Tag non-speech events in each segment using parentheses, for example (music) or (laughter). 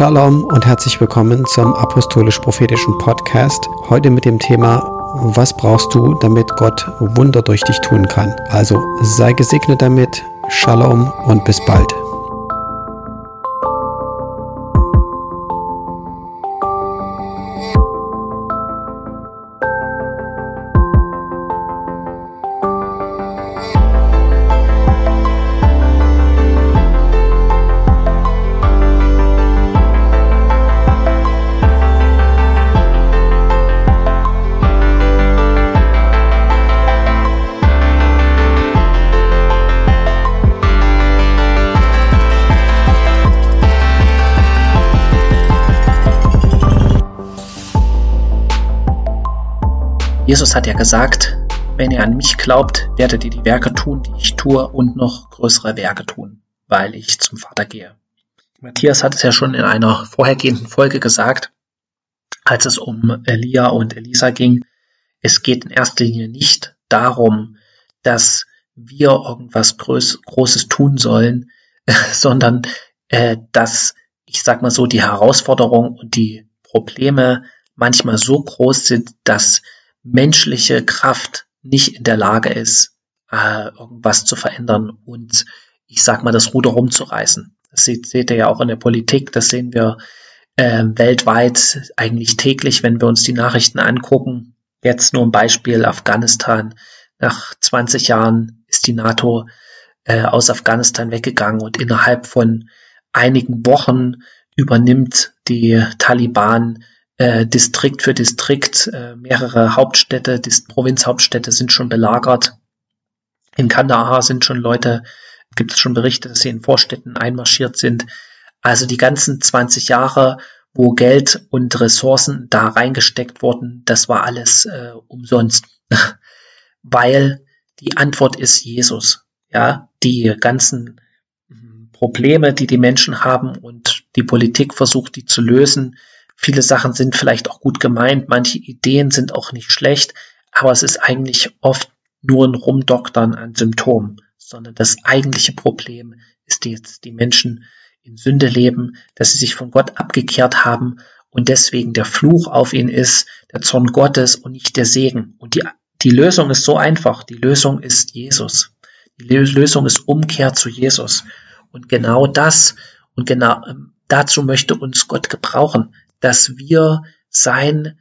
Shalom und herzlich willkommen zum Apostolisch-Prophetischen Podcast. Heute mit dem Thema, was brauchst du, damit Gott Wunder durch dich tun kann? Also sei gesegnet damit, Shalom und bis bald. Jesus hat ja gesagt, wenn ihr an mich glaubt, werdet ihr die Werke tun, die ich tue und noch größere Werke tun, weil ich zum Vater gehe. Matthias hat es ja schon in einer vorhergehenden Folge gesagt, als es um Elia und Elisa ging. Es geht in erster Linie nicht darum, dass wir irgendwas Groß, Großes tun sollen, (laughs) sondern äh, dass, ich sag mal so, die Herausforderungen und die Probleme manchmal so groß sind, dass menschliche Kraft nicht in der Lage ist, äh, irgendwas zu verändern und ich sag mal, das Ruder rumzureißen. Das seht, ihr ja auch in der Politik, das sehen wir äh, weltweit eigentlich täglich, wenn wir uns die Nachrichten angucken. Jetzt nur ein Beispiel Afghanistan. Nach 20 Jahren ist die NATO äh, aus Afghanistan weggegangen und innerhalb von einigen Wochen übernimmt die Taliban äh, Distrikt für Distrikt. Äh, mehrere Hauptstädte, die Provinzhauptstädte sind schon belagert. In Kandahar sind schon Leute, gibt es schon Berichte, dass sie in Vorstädten einmarschiert sind. Also die ganzen 20 Jahre, wo Geld und Ressourcen da reingesteckt wurden, das war alles äh, umsonst. (laughs) Weil die Antwort ist Jesus. Ja, die ganzen hm, Probleme, die die Menschen haben und die Politik versucht, die zu lösen, Viele Sachen sind vielleicht auch gut gemeint, manche Ideen sind auch nicht schlecht, aber es ist eigentlich oft nur ein Rumdoktern an Symptomen, sondern das eigentliche Problem ist jetzt die Menschen in Sünde leben, dass sie sich von Gott abgekehrt haben und deswegen der Fluch auf ihn ist, der Zorn Gottes und nicht der Segen. Und die, die Lösung ist so einfach. Die Lösung ist Jesus. Die Lösung ist Umkehr zu Jesus. Und genau das und genau ähm, dazu möchte uns Gott gebrauchen, dass wir sein,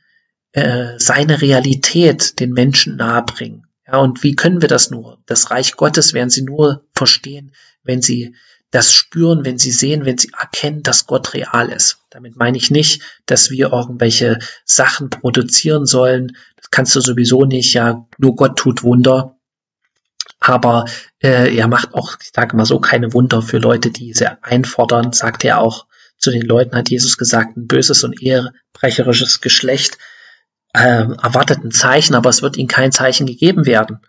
äh, seine Realität den Menschen nahebringen. Ja, und wie können wir das nur? Das Reich Gottes werden sie nur verstehen, wenn sie das spüren, wenn sie sehen, wenn sie erkennen, dass Gott real ist. Damit meine ich nicht, dass wir irgendwelche Sachen produzieren sollen. Das kannst du sowieso nicht. Ja, nur Gott tut Wunder. Aber äh, er macht auch, ich sage mal so, keine Wunder für Leute, die sie einfordern, sagt er auch zu den Leuten hat Jesus gesagt, ein böses und ehebrecherisches Geschlecht äh, erwartet ein Zeichen, aber es wird ihnen kein Zeichen gegeben werden.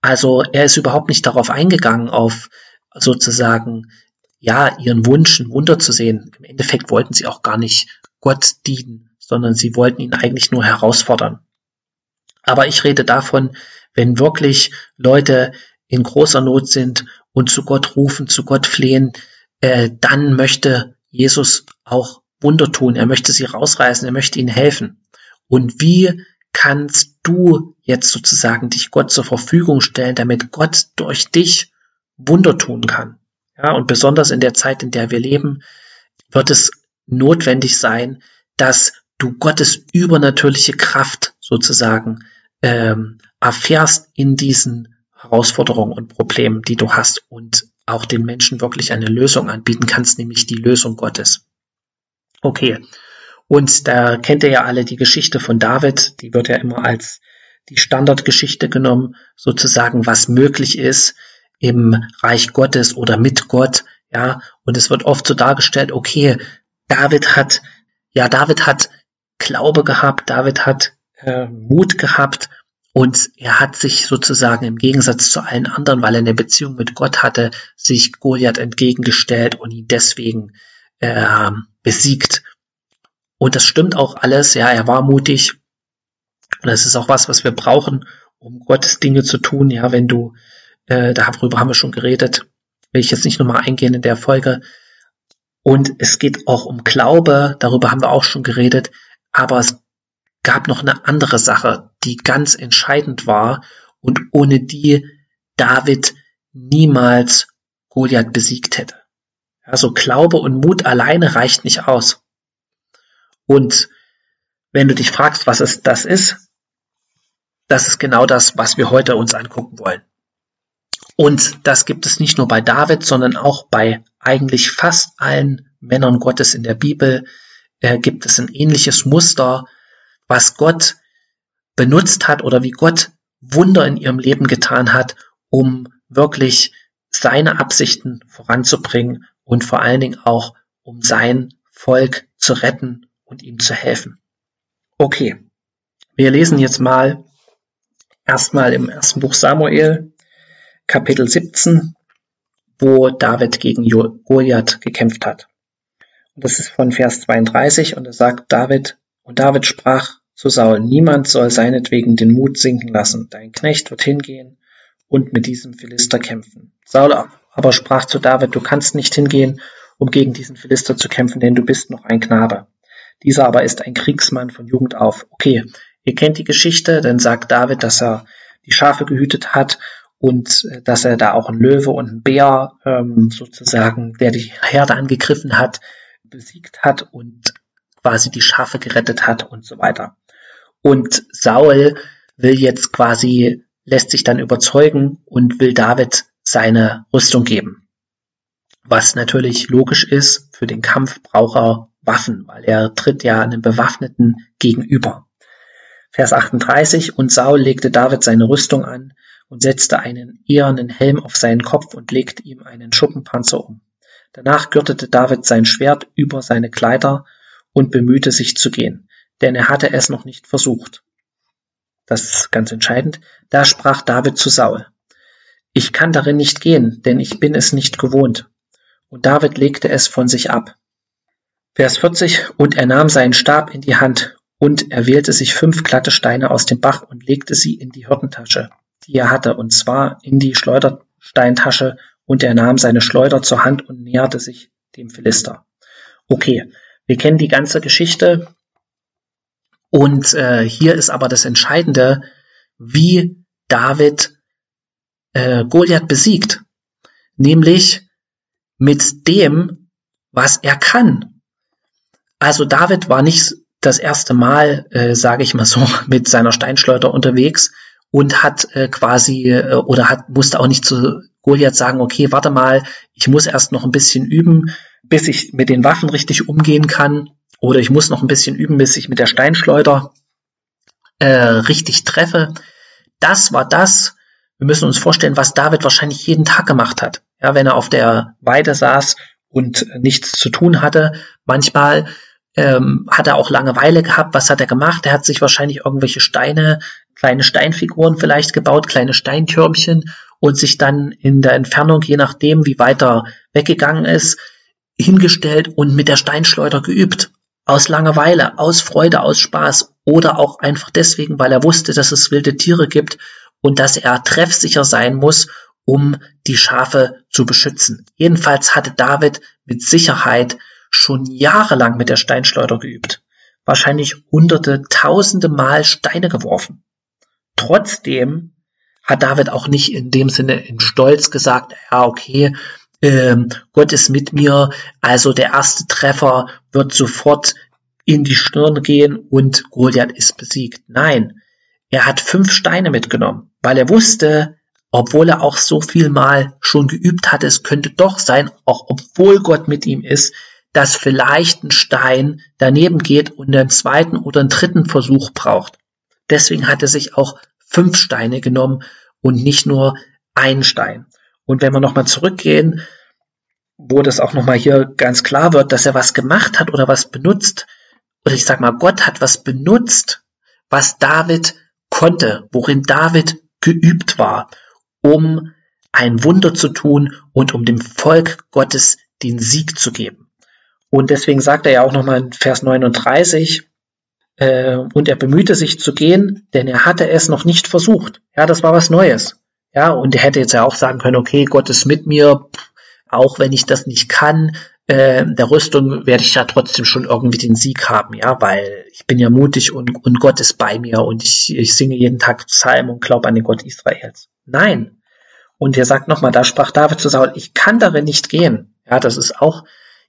Also er ist überhaupt nicht darauf eingegangen, auf sozusagen, ja, ihren Wunsch, ein Wunder zu sehen. Im Endeffekt wollten sie auch gar nicht Gott dienen, sondern sie wollten ihn eigentlich nur herausfordern. Aber ich rede davon, wenn wirklich Leute in großer Not sind und zu Gott rufen, zu Gott flehen, äh, dann möchte Jesus auch Wunder tun. Er möchte sie rausreißen, er möchte ihnen helfen. Und wie kannst du jetzt sozusagen dich Gott zur Verfügung stellen, damit Gott durch dich Wunder tun kann? Ja, und besonders in der Zeit, in der wir leben, wird es notwendig sein, dass du Gottes übernatürliche Kraft sozusagen ähm, erfährst in diesen Herausforderungen und Problemen, die du hast und auch den Menschen wirklich eine Lösung anbieten kannst, nämlich die Lösung Gottes. Okay. Und da kennt ihr ja alle die Geschichte von David, die wird ja immer als die Standardgeschichte genommen, sozusagen, was möglich ist im Reich Gottes oder mit Gott, ja, und es wird oft so dargestellt, okay, David hat, ja, David hat Glaube gehabt, David hat äh, Mut gehabt und er hat sich sozusagen im Gegensatz zu allen anderen, weil er eine Beziehung mit Gott hatte, sich Goliath entgegengestellt und ihn deswegen äh, besiegt. Und das stimmt auch alles. Ja, er war mutig. Und das ist auch was, was wir brauchen, um Gottes Dinge zu tun. Ja, wenn du, äh, darüber haben wir schon geredet, will ich jetzt nicht nochmal eingehen in der Folge. Und es geht auch um Glaube, darüber haben wir auch schon geredet, aber es gab noch eine andere Sache, die ganz entscheidend war und ohne die David niemals Goliath besiegt hätte. Also Glaube und Mut alleine reicht nicht aus. Und wenn du dich fragst, was es das ist, das ist genau das, was wir heute uns angucken wollen. Und das gibt es nicht nur bei David, sondern auch bei eigentlich fast allen Männern Gottes in der Bibel äh, gibt es ein ähnliches Muster, was Gott benutzt hat oder wie Gott Wunder in ihrem Leben getan hat, um wirklich seine Absichten voranzubringen und vor allen Dingen auch, um sein Volk zu retten und ihm zu helfen. Okay, wir lesen jetzt mal erstmal im ersten Buch Samuel, Kapitel 17, wo David gegen Goliath gekämpft hat. Und das ist von Vers 32 und da sagt David, und David sprach zu Saul, niemand soll seinetwegen den Mut sinken lassen. Dein Knecht wird hingehen und mit diesem Philister kämpfen. Saul aber sprach zu David, du kannst nicht hingehen, um gegen diesen Philister zu kämpfen, denn du bist noch ein Knabe. Dieser aber ist ein Kriegsmann von Jugend auf. Okay, ihr kennt die Geschichte, dann sagt David, dass er die Schafe gehütet hat und äh, dass er da auch einen Löwe und einen Bär ähm, sozusagen, der die Herde angegriffen hat, besiegt hat und quasi die Schafe gerettet hat und so weiter. Und Saul will jetzt quasi, lässt sich dann überzeugen und will David seine Rüstung geben. Was natürlich logisch ist, für den Kampf braucht er Waffen, weil er tritt ja einem Bewaffneten gegenüber. Vers 38, und Saul legte David seine Rüstung an und setzte einen ehernen Helm auf seinen Kopf und legte ihm einen Schuppenpanzer um. Danach gürtete David sein Schwert über seine Kleider und bemühte sich zu gehen denn er hatte es noch nicht versucht. Das ist ganz entscheidend. Da sprach David zu Saul. Ich kann darin nicht gehen, denn ich bin es nicht gewohnt. Und David legte es von sich ab. Vers 40. Und er nahm seinen Stab in die Hand und er wählte sich fünf glatte Steine aus dem Bach und legte sie in die Hirtentasche, die er hatte, und zwar in die Schleudersteintasche, und er nahm seine Schleuder zur Hand und näherte sich dem Philister. Okay, wir kennen die ganze Geschichte. Und äh, hier ist aber das Entscheidende, wie David äh, Goliath besiegt. Nämlich mit dem, was er kann. Also David war nicht das erste Mal, äh, sage ich mal so, (laughs) mit seiner Steinschleuder unterwegs und hat äh, quasi äh, oder hat musste auch nicht zu Goliath sagen, okay, warte mal, ich muss erst noch ein bisschen üben, bis ich mit den Waffen richtig umgehen kann. Oder ich muss noch ein bisschen üben, bis ich mit der Steinschleuder äh, richtig treffe. Das war das. Wir müssen uns vorstellen, was David wahrscheinlich jeden Tag gemacht hat. Ja, wenn er auf der Weide saß und nichts zu tun hatte. Manchmal ähm, hat er auch Langeweile gehabt. Was hat er gemacht? Er hat sich wahrscheinlich irgendwelche Steine, kleine Steinfiguren vielleicht gebaut, kleine Steintürmchen und sich dann in der Entfernung, je nachdem, wie weit er weggegangen ist, hingestellt und mit der Steinschleuder geübt aus Langeweile, aus Freude, aus Spaß oder auch einfach deswegen, weil er wusste, dass es wilde Tiere gibt und dass er treffsicher sein muss, um die Schafe zu beschützen. Jedenfalls hatte David mit Sicherheit schon jahrelang mit der Steinschleuder geübt. Wahrscheinlich hunderte, tausende Mal Steine geworfen. Trotzdem hat David auch nicht in dem Sinne in Stolz gesagt, ja, okay, ähm, Gott ist mit mir, also der erste Treffer wird sofort in die Stirn gehen und Goliath ist besiegt. Nein, er hat fünf Steine mitgenommen, weil er wusste, obwohl er auch so viel mal schon geübt hatte, es könnte doch sein, auch obwohl Gott mit ihm ist, dass vielleicht ein Stein daneben geht und einen zweiten oder einen dritten Versuch braucht. Deswegen hat er sich auch fünf Steine genommen und nicht nur einen Stein. Und wenn wir nochmal zurückgehen, wo das auch nochmal hier ganz klar wird, dass er was gemacht hat oder was benutzt, oder ich sag mal, Gott hat was benutzt, was David konnte, worin David geübt war, um ein Wunder zu tun und um dem Volk Gottes den Sieg zu geben. Und deswegen sagt er ja auch nochmal in Vers 39, äh, und er bemühte sich zu gehen, denn er hatte es noch nicht versucht. Ja, das war was Neues. Ja, und er hätte jetzt ja auch sagen können, okay, Gott ist mit mir, auch wenn ich das nicht kann, äh, der Rüstung werde ich ja trotzdem schon irgendwie den Sieg haben, ja, weil ich bin ja mutig und, und Gott ist bei mir und ich, ich singe jeden Tag Psalm und glaube an den Gott Israels. Nein. Und er sagt nochmal, da sprach David zu Saul, ich kann darin nicht gehen. Ja, das ist auch,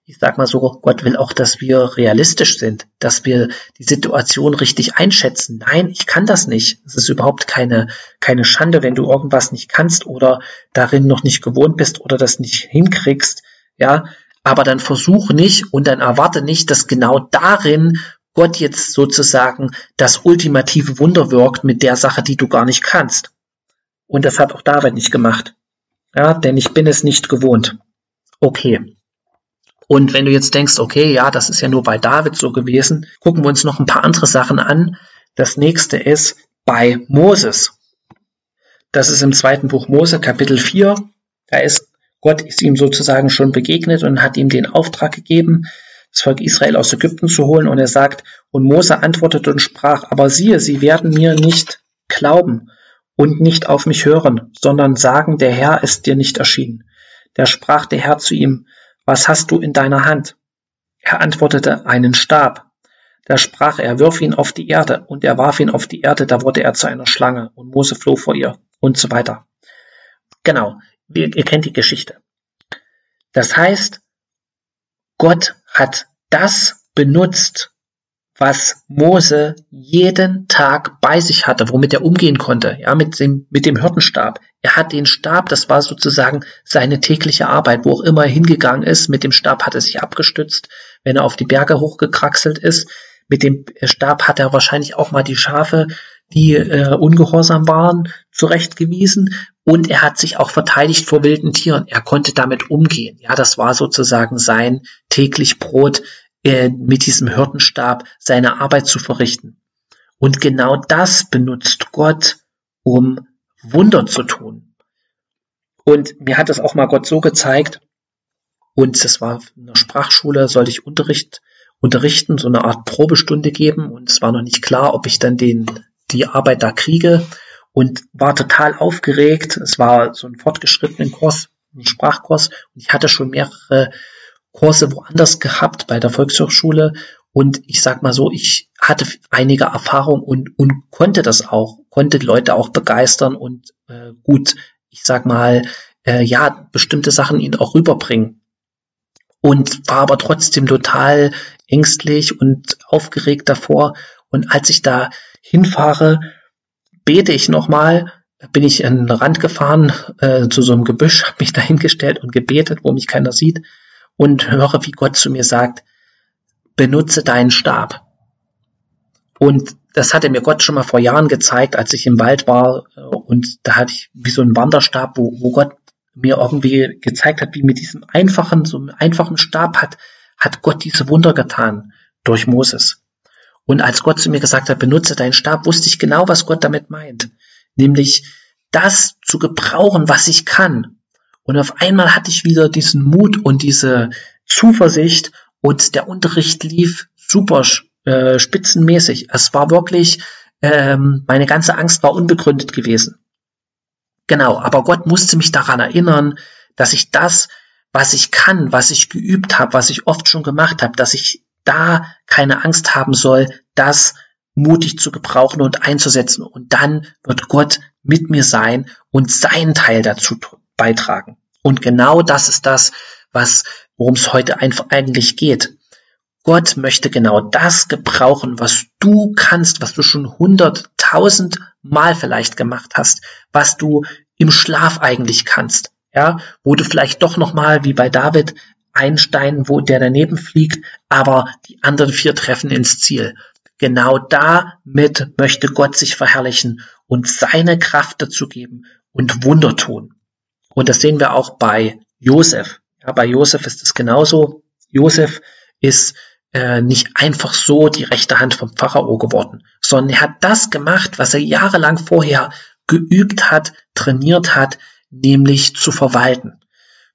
ich sag mal so, Gott will auch, dass wir realistisch sind, dass wir die Situation richtig einschätzen. Nein, ich kann das nicht. Es ist überhaupt keine, keine Schande, wenn du irgendwas nicht kannst oder darin noch nicht gewohnt bist oder das nicht hinkriegst. Ja, aber dann versuch nicht und dann erwarte nicht, dass genau darin Gott jetzt sozusagen das ultimative Wunder wirkt mit der Sache, die du gar nicht kannst. Und das hat auch David nicht gemacht. Ja, denn ich bin es nicht gewohnt. Okay. Und wenn du jetzt denkst, okay, ja, das ist ja nur bei David so gewesen, gucken wir uns noch ein paar andere Sachen an. Das nächste ist bei Moses. Das ist im zweiten Buch Mose, Kapitel 4. Da ist Gott ist ihm sozusagen schon begegnet und hat ihm den Auftrag gegeben, das Volk Israel aus Ägypten zu holen. Und er sagt, und Mose antwortete und sprach, aber siehe, sie werden mir nicht glauben und nicht auf mich hören, sondern sagen, der Herr ist dir nicht erschienen. Da sprach der Herr zu ihm, was hast du in deiner Hand? Er antwortete, einen Stab. Da sprach er, wirf ihn auf die Erde, und er warf ihn auf die Erde, da wurde er zu einer Schlange, und Mose floh vor ihr, und so weiter. Genau, ihr, ihr kennt die Geschichte. Das heißt, Gott hat das benutzt, was Mose jeden Tag bei sich hatte, womit er umgehen konnte, ja, mit dem, mit dem Hirtenstab. Er hat den Stab, das war sozusagen seine tägliche Arbeit, wo auch immer er hingegangen ist. Mit dem Stab hat er sich abgestützt, wenn er auf die Berge hochgekraxelt ist. Mit dem Stab hat er wahrscheinlich auch mal die Schafe die äh, ungehorsam waren, zurechtgewiesen und er hat sich auch verteidigt vor wilden Tieren. Er konnte damit umgehen. Ja, das war sozusagen sein täglich Brot, äh, mit diesem Hirtenstab seine Arbeit zu verrichten. Und genau das benutzt Gott, um Wunder zu tun. Und mir hat es auch mal Gott so gezeigt, und das war in der Sprachschule, sollte ich Unterricht unterrichten, so eine Art Probestunde geben und es war noch nicht klar, ob ich dann den die Arbeit da kriege und war total aufgeregt. Es war so ein fortgeschrittenen Kurs, ein Sprachkurs und ich hatte schon mehrere Kurse woanders gehabt bei der Volkshochschule und ich sag mal so, ich hatte einige Erfahrung und, und konnte das auch, konnte Leute auch begeistern und äh, gut, ich sag mal, äh, ja, bestimmte Sachen ihnen auch rüberbringen. Und war aber trotzdem total ängstlich und aufgeregt davor. Und als ich da hinfahre, bete ich nochmal, bin ich an den Rand gefahren, äh, zu so einem Gebüsch, habe mich dahingestellt (laughs) und gebetet, wo mich keiner sieht und höre, wie Gott zu mir sagt, benutze deinen Stab. Und das hatte mir Gott schon mal vor Jahren gezeigt, als ich im Wald war äh, und da hatte ich wie so einen Wanderstab, wo, wo Gott mir irgendwie gezeigt hat, wie mit diesem einfachen, so einem einfachen Stab hat, hat Gott diese Wunder getan durch Moses. Und als Gott zu mir gesagt hat, benutze deinen Stab, wusste ich genau, was Gott damit meint. Nämlich das zu gebrauchen, was ich kann. Und auf einmal hatte ich wieder diesen Mut und diese Zuversicht und der Unterricht lief super äh, spitzenmäßig. Es war wirklich, ähm, meine ganze Angst war unbegründet gewesen. Genau, aber Gott musste mich daran erinnern, dass ich das, was ich kann, was ich geübt habe, was ich oft schon gemacht habe, dass ich da keine Angst haben soll, das mutig zu gebrauchen und einzusetzen. Und dann wird Gott mit mir sein und seinen Teil dazu beitragen. Und genau das ist das, was, worum es heute einfach eigentlich geht. Gott möchte genau das gebrauchen, was du kannst, was du schon hunderttausend Mal vielleicht gemacht hast, was du im Schlaf eigentlich kannst, ja, wo du vielleicht doch noch mal wie bei David ein Stein, wo der daneben fliegt, aber die anderen vier treffen ins Ziel. Genau damit möchte Gott sich verherrlichen und seine Kraft dazu geben und Wunder tun. Und das sehen wir auch bei Josef. Ja, bei Josef ist es genauso. Josef ist äh, nicht einfach so die rechte Hand vom Pharao geworden, sondern er hat das gemacht, was er jahrelang vorher geübt hat, trainiert hat, nämlich zu verwalten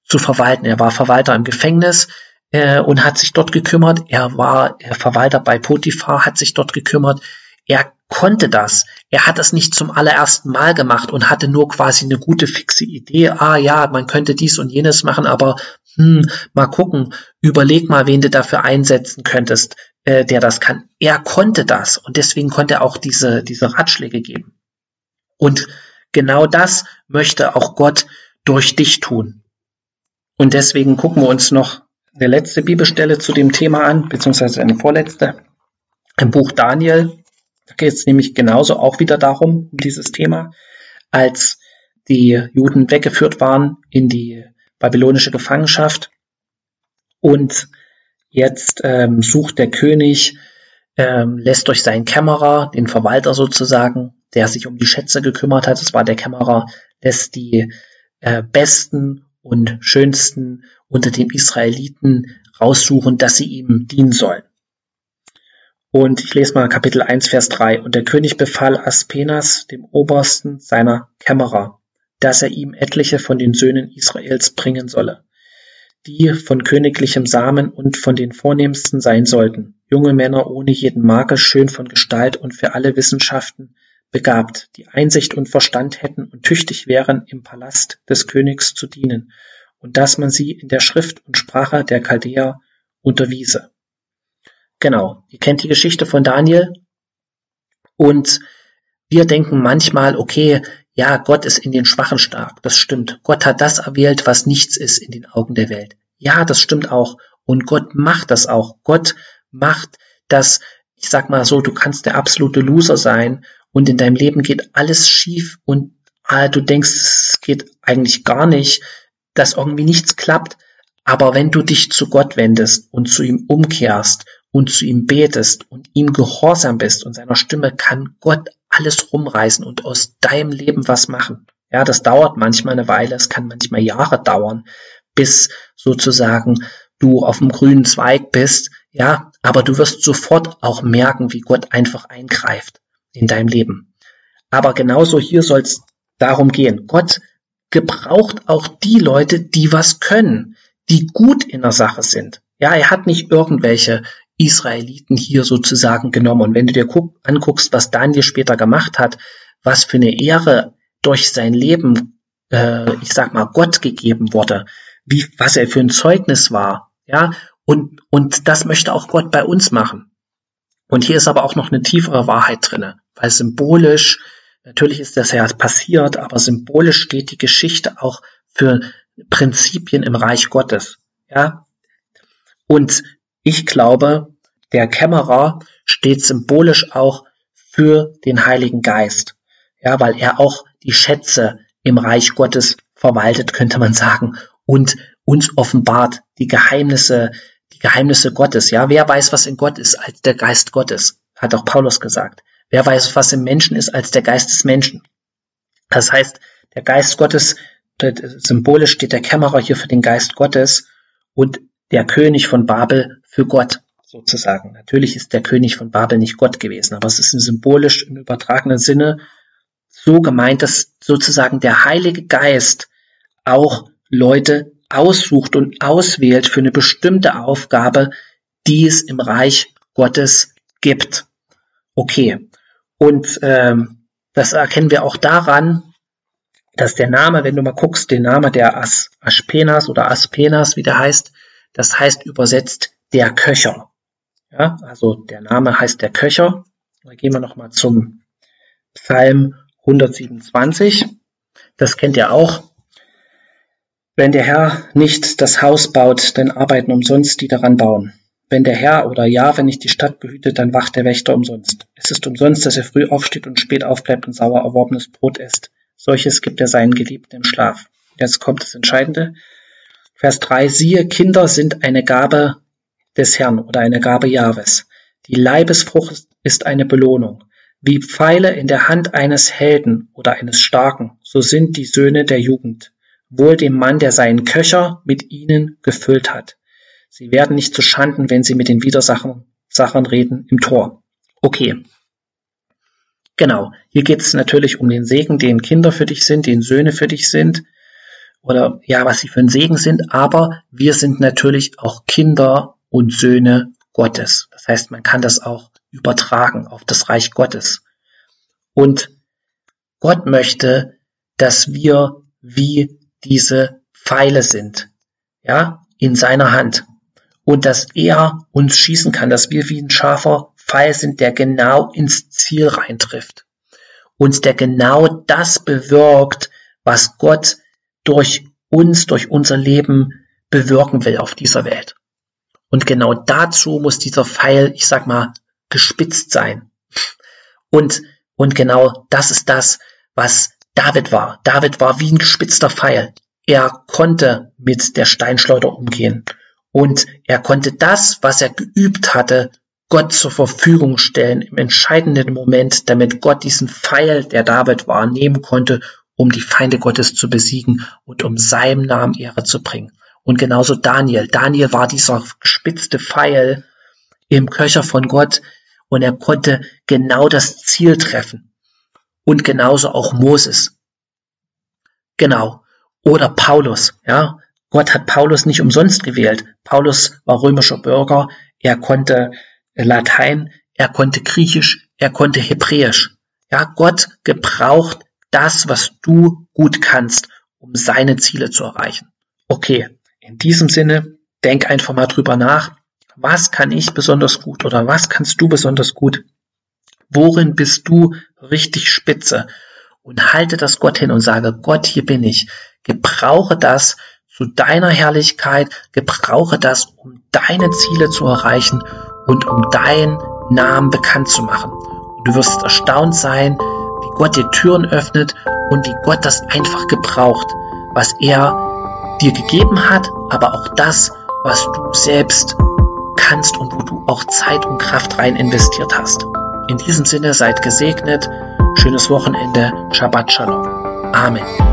zu verwalten. Er war Verwalter im Gefängnis äh, und hat sich dort gekümmert. Er war Verwalter bei Potiphar, hat sich dort gekümmert. Er konnte das. Er hat das nicht zum allerersten Mal gemacht und hatte nur quasi eine gute fixe Idee. Ah ja, man könnte dies und jenes machen, aber hm, mal gucken, überleg mal, wen du dafür einsetzen könntest, äh, der das kann. Er konnte das und deswegen konnte er auch diese, diese Ratschläge geben. Und genau das möchte auch Gott durch dich tun. Und deswegen gucken wir uns noch eine letzte Bibelstelle zu dem Thema an, beziehungsweise eine vorletzte. Im Buch Daniel, da geht es nämlich genauso auch wieder darum, um dieses Thema, als die Juden weggeführt waren in die babylonische Gefangenschaft und jetzt ähm, sucht der König, ähm, lässt durch seinen Kämmerer, den Verwalter sozusagen, der sich um die Schätze gekümmert hat, das war der Kämmerer, lässt die äh, besten und schönsten unter den Israeliten raussuchen, dass sie ihm dienen sollen. Und ich lese mal Kapitel 1, Vers 3. Und der König befahl Aspenas, dem Obersten seiner Kämmerer, dass er ihm etliche von den Söhnen Israels bringen solle, die von königlichem Samen und von den vornehmsten sein sollten, junge Männer ohne jeden Makel, schön von Gestalt und für alle Wissenschaften begabt, die Einsicht und Verstand hätten und tüchtig wären, im Palast des Königs zu dienen, und dass man sie in der Schrift und Sprache der Chaldäer unterwiese. Genau, ihr kennt die Geschichte von Daniel und wir denken manchmal, okay, ja, Gott ist in den Schwachen stark, das stimmt. Gott hat das erwählt, was nichts ist in den Augen der Welt. Ja, das stimmt auch. Und Gott macht das auch. Gott macht das, ich sag mal so, du kannst der absolute Loser sein und in deinem Leben geht alles schief und ah, du denkst, es geht eigentlich gar nicht, dass irgendwie nichts klappt. Aber wenn du dich zu Gott wendest und zu ihm umkehrst und zu ihm betest und ihm gehorsam bist und seiner Stimme kann Gott alles rumreißen und aus deinem Leben was machen. Ja, das dauert manchmal eine Weile, es kann manchmal Jahre dauern, bis sozusagen du auf dem grünen Zweig bist, ja, aber du wirst sofort auch merken, wie Gott einfach eingreift in deinem Leben. Aber genauso hier soll es darum gehen. Gott gebraucht auch die Leute, die was können, die gut in der Sache sind. Ja, er hat nicht irgendwelche Israeliten hier sozusagen genommen. Und wenn du dir guck, anguckst, was Daniel später gemacht hat, was für eine Ehre durch sein Leben, äh, ich sag mal, Gott gegeben wurde, wie, was er für ein Zeugnis war, ja, und, und das möchte auch Gott bei uns machen. Und hier ist aber auch noch eine tiefere Wahrheit drinne, weil symbolisch, natürlich ist das ja passiert, aber symbolisch steht die Geschichte auch für Prinzipien im Reich Gottes, ja. Und ich glaube, der Kämmerer steht symbolisch auch für den Heiligen Geist. Ja, weil er auch die Schätze im Reich Gottes verwaltet, könnte man sagen, und uns offenbart die Geheimnisse, die Geheimnisse Gottes. Ja, wer weiß, was in Gott ist, als der Geist Gottes, hat auch Paulus gesagt. Wer weiß, was im Menschen ist, als der Geist des Menschen. Das heißt, der Geist Gottes, symbolisch steht der Kämmerer hier für den Geist Gottes und der König von Babel für Gott sozusagen. Natürlich ist der König von Babel nicht Gott gewesen, aber es ist symbolisch im übertragenen Sinne so gemeint, dass sozusagen der Heilige Geist auch Leute aussucht und auswählt für eine bestimmte Aufgabe, die es im Reich Gottes gibt. Okay. Und ähm, das erkennen wir auch daran, dass der Name, wenn du mal guckst, den Name der As Aspenas oder Aspenas, wie der heißt, das heißt übersetzt der Köcher. Ja, also der Name heißt der Köcher. Da gehen wir nochmal zum Psalm 127. Das kennt ihr auch. Wenn der Herr nicht das Haus baut, dann arbeiten umsonst die daran bauen. Wenn der Herr oder ja, wenn nicht die Stadt behütet, dann wacht der Wächter umsonst. Es ist umsonst, dass er früh aufsteht und spät aufbleibt und sauer erworbenes Brot isst. Solches gibt er seinen Geliebten im Schlaf. Jetzt kommt das Entscheidende. Vers 3, siehe, Kinder sind eine Gabe des Herrn oder eine Gabe Jahwes. Die Leibesfrucht ist eine Belohnung. Wie Pfeile in der Hand eines Helden oder eines Starken, so sind die Söhne der Jugend. Wohl dem Mann, der seinen Köcher mit ihnen gefüllt hat. Sie werden nicht zu Schanden, wenn sie mit den Widersachern reden im Tor. Okay. Genau. Hier geht es natürlich um den Segen, den Kinder für dich sind, den Söhne für dich sind oder ja, was sie für ein Segen sind, aber wir sind natürlich auch Kinder und Söhne Gottes. Das heißt, man kann das auch übertragen auf das Reich Gottes. Und Gott möchte, dass wir wie diese Pfeile sind, ja, in seiner Hand. Und dass er uns schießen kann, dass wir wie ein scharfer Pfeil sind, der genau ins Ziel reintrifft. Und der genau das bewirkt, was Gott durch uns, durch unser Leben bewirken will auf dieser Welt. Und genau dazu muss dieser Pfeil, ich sag mal, gespitzt sein. Und, und genau das ist das, was David war. David war wie ein gespitzter Pfeil. Er konnte mit der Steinschleuder umgehen. Und er konnte das, was er geübt hatte, Gott zur Verfügung stellen im entscheidenden Moment, damit Gott diesen Pfeil, der David war, nehmen konnte, um die Feinde Gottes zu besiegen und um seinem Namen Ehre zu bringen. Und genauso Daniel. Daniel war dieser gespitzte Pfeil im Köcher von Gott und er konnte genau das Ziel treffen. Und genauso auch Moses. Genau. Oder Paulus, ja. Gott hat Paulus nicht umsonst gewählt. Paulus war römischer Bürger. Er konnte Latein, er konnte Griechisch, er konnte Hebräisch. Ja, Gott gebraucht das, was du gut kannst, um seine Ziele zu erreichen. Okay, in diesem Sinne, denk einfach mal drüber nach. Was kann ich besonders gut oder was kannst du besonders gut? Worin bist du richtig spitze? Und halte das Gott hin und sage, Gott, hier bin ich. Gebrauche das zu deiner Herrlichkeit, gebrauche das, um deine Ziele zu erreichen und um deinen Namen bekannt zu machen. Und du wirst erstaunt sein, wie Gott dir Türen öffnet und wie Gott das einfach gebraucht, was er dir gegeben hat, aber auch das, was du selbst kannst und wo du auch Zeit und Kraft rein investiert hast. In diesem Sinne seid gesegnet. Schönes Wochenende. Shabbat Shalom. Amen.